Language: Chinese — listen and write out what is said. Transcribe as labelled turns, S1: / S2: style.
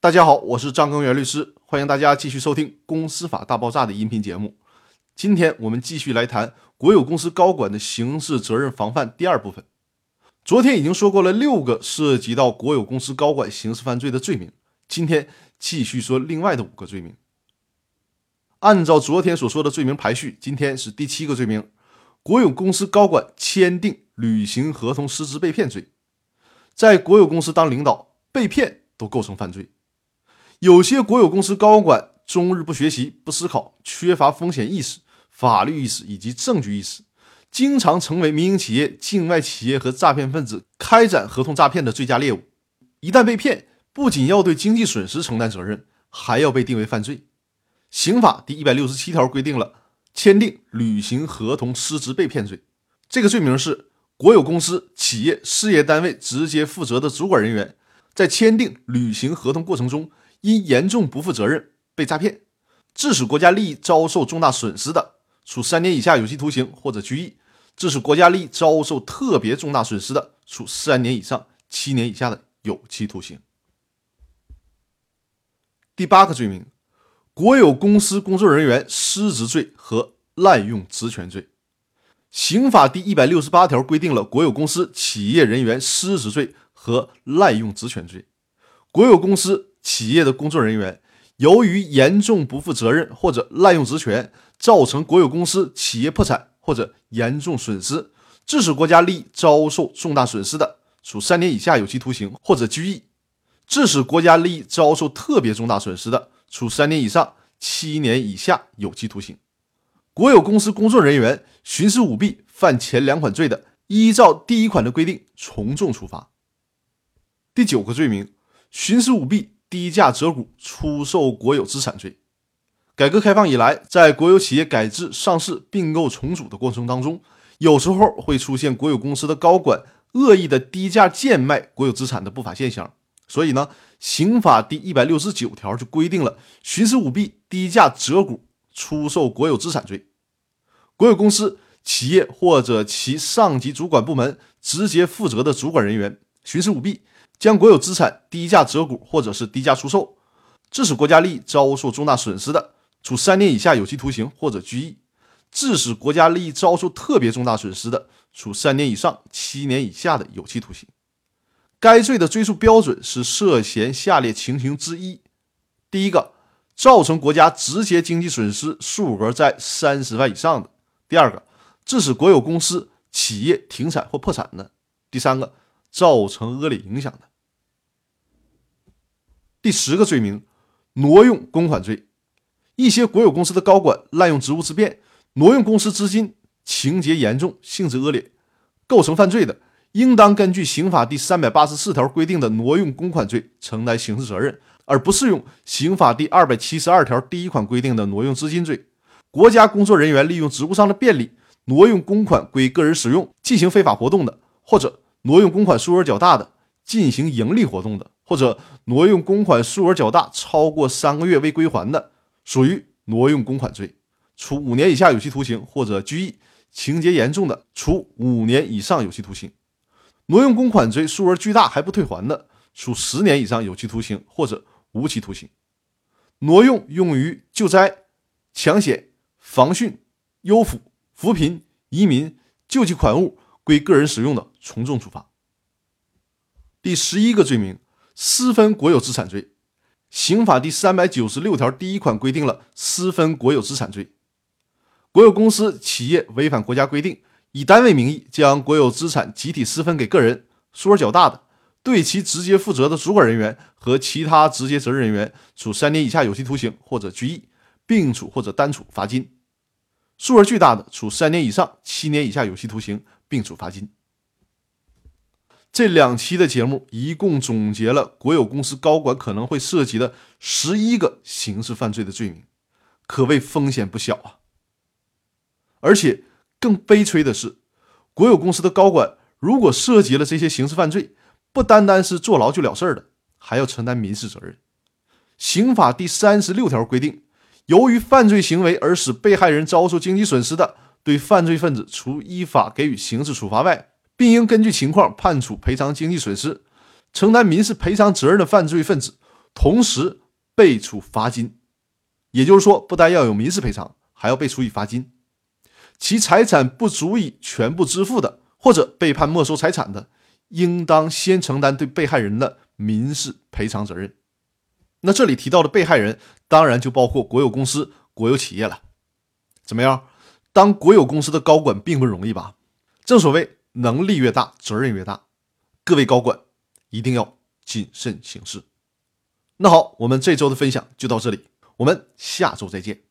S1: 大家好，我是张根源律师，欢迎大家继续收听《公司法大爆炸》的音频节目。今天我们继续来谈国有公司高管的刑事责任防范第二部分。昨天已经说过了六个涉及到国有公司高管刑事犯罪的罪名，今天继续说另外的五个罪名。按照昨天所说的罪名排序，今天是第七个罪名：国有公司高管签订履行合同失职被骗罪。在国有公司当领导被骗都构成犯罪。有些国有公司高管终日不学习、不思考，缺乏风险意识、法律意识以及证据意识，经常成为民营企业、境外企业和诈骗分子开展合同诈骗的最佳猎物。一旦被骗，不仅要对经济损失承担责任，还要被定为犯罪。刑法第一百六十七条规定了签订履行合同失职被骗罪，这个罪名是国有公司、企业、事业单位直接负责的主管人员在签订履行合同过程中，因严重不负责任被诈骗，致使国家利益遭受重大损失的，处三年以下有期徒刑或者拘役；致使国家利益遭受特别重大损失的，处三年以上七年以下的有期徒刑。第八个罪名。国有公司工作人员失职罪和滥用职权罪，刑法第一百六十八条规定了国有公司企业人员失职罪和滥用职权罪。国有公司企业的工作人员由于严重不负责任或者滥用职权，造成国有公司企业破产或者严重损失，致使国家利益遭受重大损失的，处三年以下有期徒刑或者拘役；致使国家利益遭受特别重大损失的，处三年以上七年以下有期徒刑。国有公司工作人员徇私舞弊犯前两款罪的，依照第一款的规定从重处罚。第九个罪名：徇私舞弊、低价折股出售国有资产罪。改革开放以来，在国有企业改制、上市、并购、重组的过程当中，有时候会出现国有公司的高管恶意的低价贱卖国有资产的不法现象。所以呢，刑法第一百六十九条就规定了徇私舞弊、低价折股出售国有资产罪。国有公司、企业或者其上级主管部门直接负责的主管人员徇私舞弊，将国有资产低价折股或者是低价出售，致使国家利益遭受重大损失的，处三年以下有期徒刑或者拘役；致使国家利益遭受特别重大损失的，处三年以上七年以下的有期徒刑。该罪的追诉标准是涉嫌下列情形之一：第一个，造成国家直接经济损失数额在三十万以上的；第二个，致使国有公司、企业停产或破产的；第三个，造成恶劣影响的。第十个罪名，挪用公款罪。一些国有公司的高管滥用职务之便，挪用公司资金，情节严重，性质恶劣，构成犯罪的。应当根据刑法第三百八十四条规定的挪用公款罪承担刑事责任，而不适用刑法第二百七十二条第一款规定的挪用资金罪。国家工作人员利用职务上的便利，挪用公款归个人使用进行非法活动的，或者挪用公款数额较大的进行盈利活动的，或者挪用公款数额较大超过三个月未归还的，属于挪用公款罪，处五年以下有期徒刑或者拘役；情节严重的，处五年以上有期徒刑。挪用公款罪数额巨大还不退还的，处十年以上有期徒刑或者无期徒刑；挪用用于救灾、抢险、防汛、优抚、扶贫、移民、救济款物归个人使用的，从重处罚。第十一个罪名，私分国有资产罪。刑法第三百九十六条第一款规定了私分国有资产罪。国有公司、企业违反国家规定。以单位名义将国有资产集体私分给个人，数额较大的，对其直接负责的主管人员和其他直接责任人员，处三年以下有期徒刑或者拘役，并处或者单处罚金；数额巨大的，处三年以上七年以下有期徒刑，并处罚金。这两期的节目一共总结了国有公司高管可能会涉及的十一个刑事犯罪的罪名，可谓风险不小啊，而且。更悲催的是，国有公司的高管如果涉及了这些刑事犯罪，不单单是坐牢就了事儿的，还要承担民事责任。刑法第三十六条规定，由于犯罪行为而使被害人遭受经济损失的，对犯罪分子除依法给予刑事处罚外，并应根据情况判处赔偿经济损失、承担民事赔偿责任的犯罪分子，同时被处罚金。也就是说，不但要有民事赔偿，还要被处以罚金。其财产不足以全部支付的，或者被判没收财产的，应当先承担对被害人的民事赔偿责任。那这里提到的被害人，当然就包括国有公司、国有企业了。怎么样？当国有公司的高管并不容易吧？正所谓能力越大，责任越大。各位高管一定要谨慎行事。那好，我们这周的分享就到这里，我们下周再见。